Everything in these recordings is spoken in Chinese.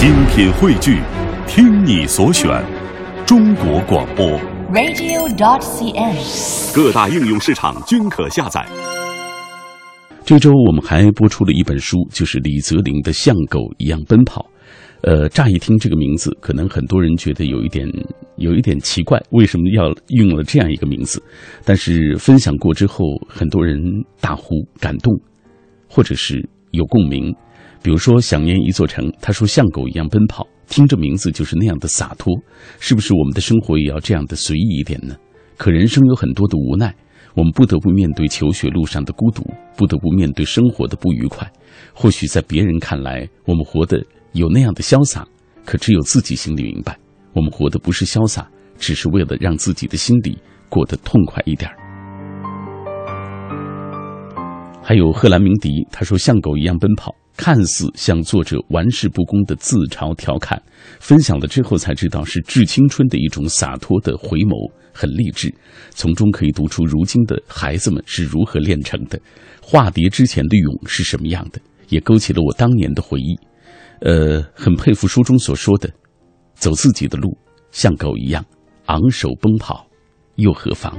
精品汇聚，听你所选，中国广播。radio.dot.cn，。各大应用市场均可下载。这周我们还播出了一本书，就是李泽林的《像狗一样奔跑》。呃，乍一听这个名字，可能很多人觉得有一点有一点奇怪，为什么要用了这样一个名字？但是分享过之后，很多人大呼感动，或者是有共鸣。比如说想念一座城，他说像狗一样奔跑，听着名字就是那样的洒脱，是不是我们的生活也要这样的随意一点呢？可人生有很多的无奈，我们不得不面对求学路上的孤独，不得不面对生活的不愉快。或许在别人看来，我们活得有那样的潇洒，可只有自己心里明白，我们活的不是潇洒，只是为了让自己的心里过得痛快一点儿。还有贺兰鸣笛，他说像狗一样奔跑，看似像作者玩世不恭的自嘲调侃，分享了之后才知道是致青春的一种洒脱的回眸，很励志。从中可以读出如今的孩子们是如何炼成的，化蝶之前的蛹是什么样的，也勾起了我当年的回忆。呃，很佩服书中所说的，走自己的路，像狗一样昂首奔跑，又何妨？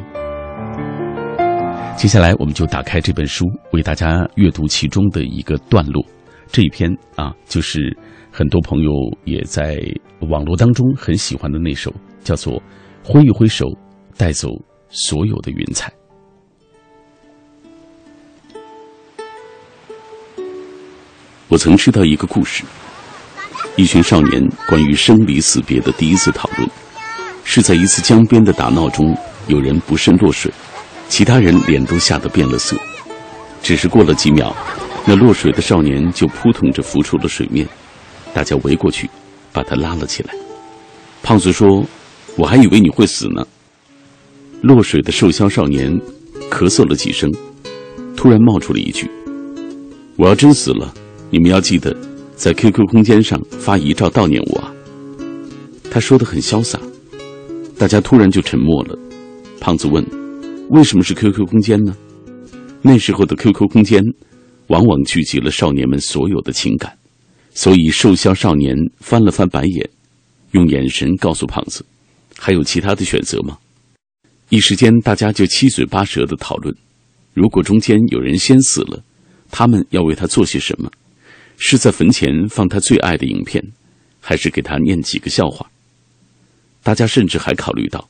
接下来，我们就打开这本书，为大家阅读其中的一个段落。这一篇啊，就是很多朋友也在网络当中很喜欢的那首，叫做《挥一挥手，带走所有的云彩》。我曾知道一个故事，一群少年关于生离死别的第一次讨论，是在一次江边的打闹中，有人不慎落水。其他人脸都吓得变了色，只是过了几秒，那落水的少年就扑腾着浮出了水面，大家围过去，把他拉了起来。胖子说：“我还以为你会死呢。”落水的瘦削少年咳嗽了几声，突然冒出了一句：“我要真死了，你们要记得在 QQ 空间上发遗照悼念我啊。”他说的很潇洒，大家突然就沉默了。胖子问。为什么是 QQ 空间呢？那时候的 QQ 空间，往往聚集了少年们所有的情感，所以瘦削少年翻了翻白眼，用眼神告诉胖子：“还有其他的选择吗？”一时间，大家就七嘴八舌的讨论：如果中间有人先死了，他们要为他做些什么？是在坟前放他最爱的影片，还是给他念几个笑话？大家甚至还考虑到。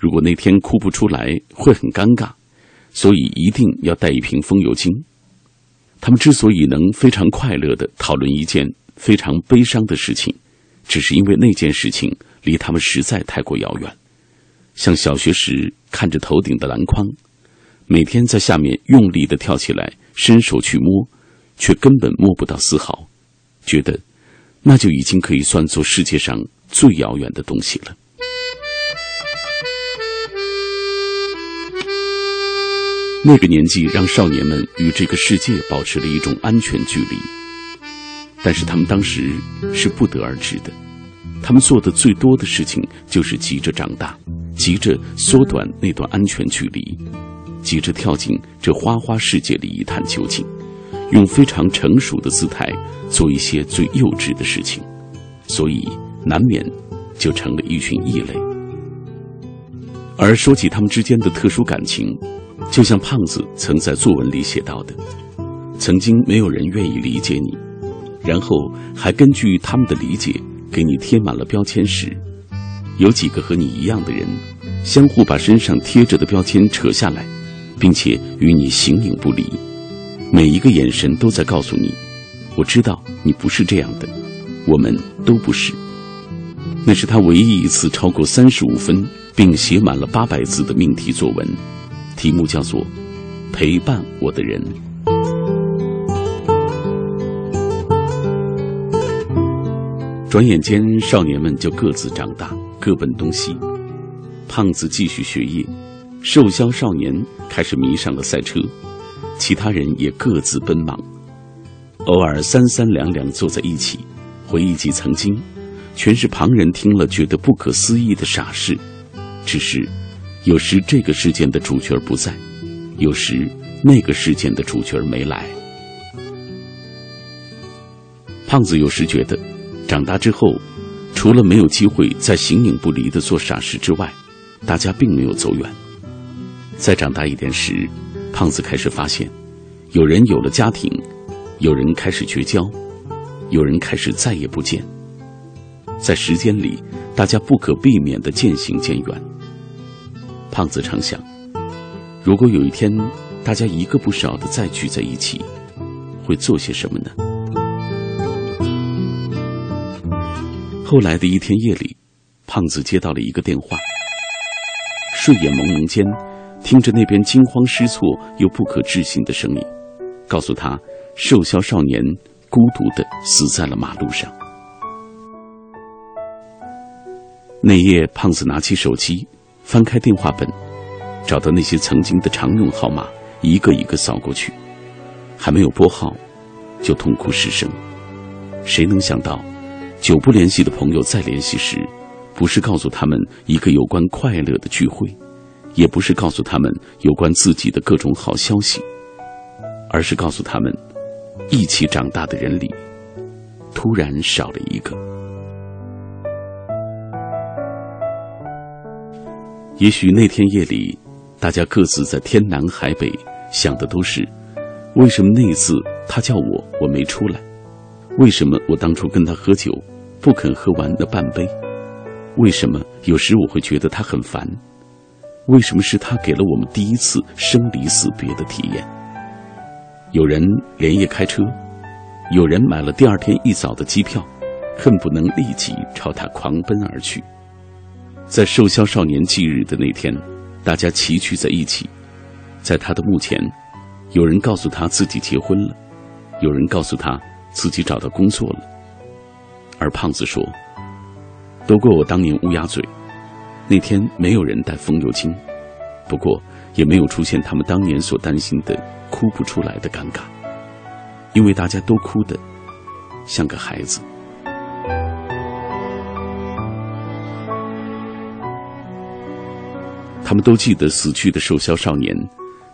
如果那天哭不出来，会很尴尬，所以一定要带一瓶风油精。他们之所以能非常快乐的讨论一件非常悲伤的事情，只是因为那件事情离他们实在太过遥远。像小学时看着头顶的篮筐，每天在下面用力的跳起来，伸手去摸，却根本摸不到丝毫，觉得那就已经可以算作世界上最遥远的东西了。那个年纪让少年们与这个世界保持了一种安全距离，但是他们当时是不得而知的。他们做的最多的事情就是急着长大，急着缩短那段安全距离，急着跳进这花花世界里一探究竟，用非常成熟的姿态做一些最幼稚的事情，所以难免就成了一群异类。而说起他们之间的特殊感情。就像胖子曾在作文里写到的，曾经没有人愿意理解你，然后还根据他们的理解给你贴满了标签时，有几个和你一样的人，相互把身上贴着的标签扯下来，并且与你形影不离。每一个眼神都在告诉你，我知道你不是这样的，我们都不是。那是他唯一一次超过三十五分，并写满了八百字的命题作文。题目叫做《陪伴我的人》。转眼间，少年们就各自长大，各奔东西。胖子继续学业，瘦削少年开始迷上了赛车，其他人也各自奔忙。偶尔三三两两坐在一起，回忆起曾经，全是旁人听了觉得不可思议的傻事，只是。有时这个事件的主角不在，有时那个事件的主角没来。胖子有时觉得，长大之后，除了没有机会再形影不离的做傻事之外，大家并没有走远。再长大一点时，胖子开始发现，有人有了家庭，有人开始绝交，有人开始再也不见。在时间里，大家不可避免的渐行渐远。胖子常想，如果有一天大家一个不少的再聚在一起，会做些什么呢？后来的一天夜里，胖子接到了一个电话，睡眼朦胧间，听着那边惊慌失措又不可置信的声音，告诉他，瘦削少年孤独的死在了马路上。那夜，胖子拿起手机，翻开电话本，找到那些曾经的常用号码，一个一个扫过去，还没有拨号，就痛哭失声。谁能想到，久不联系的朋友再联系时，不是告诉他们一个有关快乐的聚会，也不是告诉他们有关自己的各种好消息，而是告诉他们，一起长大的人里，突然少了一个。也许那天夜里，大家各自在天南海北，想的都是：为什么那一次他叫我，我没出来？为什么我当初跟他喝酒，不肯喝完那半杯？为什么有时我会觉得他很烦？为什么是他给了我们第一次生离死别的体验？有人连夜开车，有人买了第二天一早的机票，恨不能立即朝他狂奔而去。在瘦削少年忌日的那天，大家齐聚在一起，在他的墓前，有人告诉他自己结婚了，有人告诉他自己找到工作了，而胖子说：“都怪我当年乌鸦嘴，那天没有人带风油精，不过也没有出现他们当年所担心的哭不出来的尴尬，因为大家都哭得像个孩子。”他们都记得死去的瘦削少年，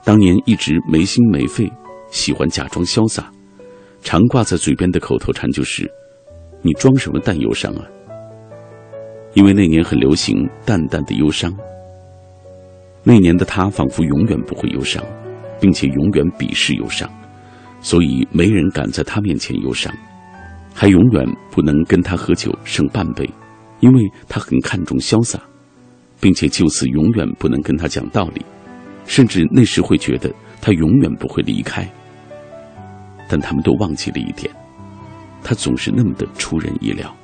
当年一直没心没肺，喜欢假装潇洒，常挂在嘴边的口头禅就是：“你装什么淡忧伤啊？”因为那年很流行淡淡的忧伤。那年的他仿佛永远不会忧伤，并且永远鄙视忧伤，所以没人敢在他面前忧伤，还永远不能跟他喝酒剩半杯，因为他很看重潇洒。并且就此永远不能跟他讲道理，甚至那时会觉得他永远不会离开。但他们都忘记了一点，他总是那么的出人意料。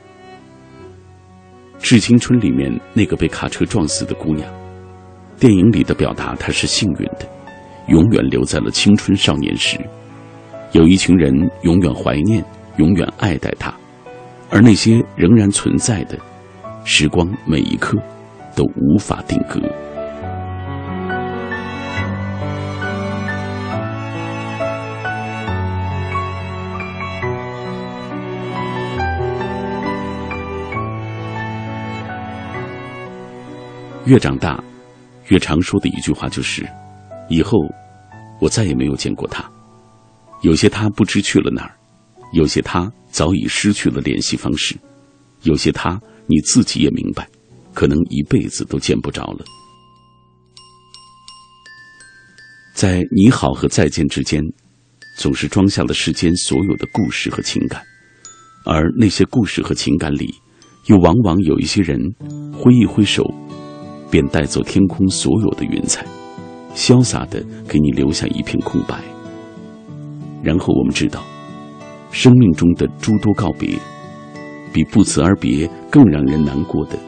《致青春》里面那个被卡车撞死的姑娘，电影里的表达她是幸运的，永远留在了青春少年时，有一群人永远怀念、永远爱戴她，而那些仍然存在的时光每一刻。都无法定格。越长大，越常说的一句话就是：“以后我再也没有见过他。”有些他不知去了哪儿，有些他早已失去了联系方式，有些他你自己也明白。可能一辈子都见不着了。在你好和再见之间，总是装下了世间所有的故事和情感，而那些故事和情感里，又往往有一些人挥一挥手，便带走天空所有的云彩，潇洒的给你留下一片空白。然后我们知道，生命中的诸多告别，比不辞而别更让人难过的。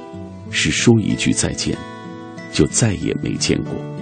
是说一句再见，就再也没见过。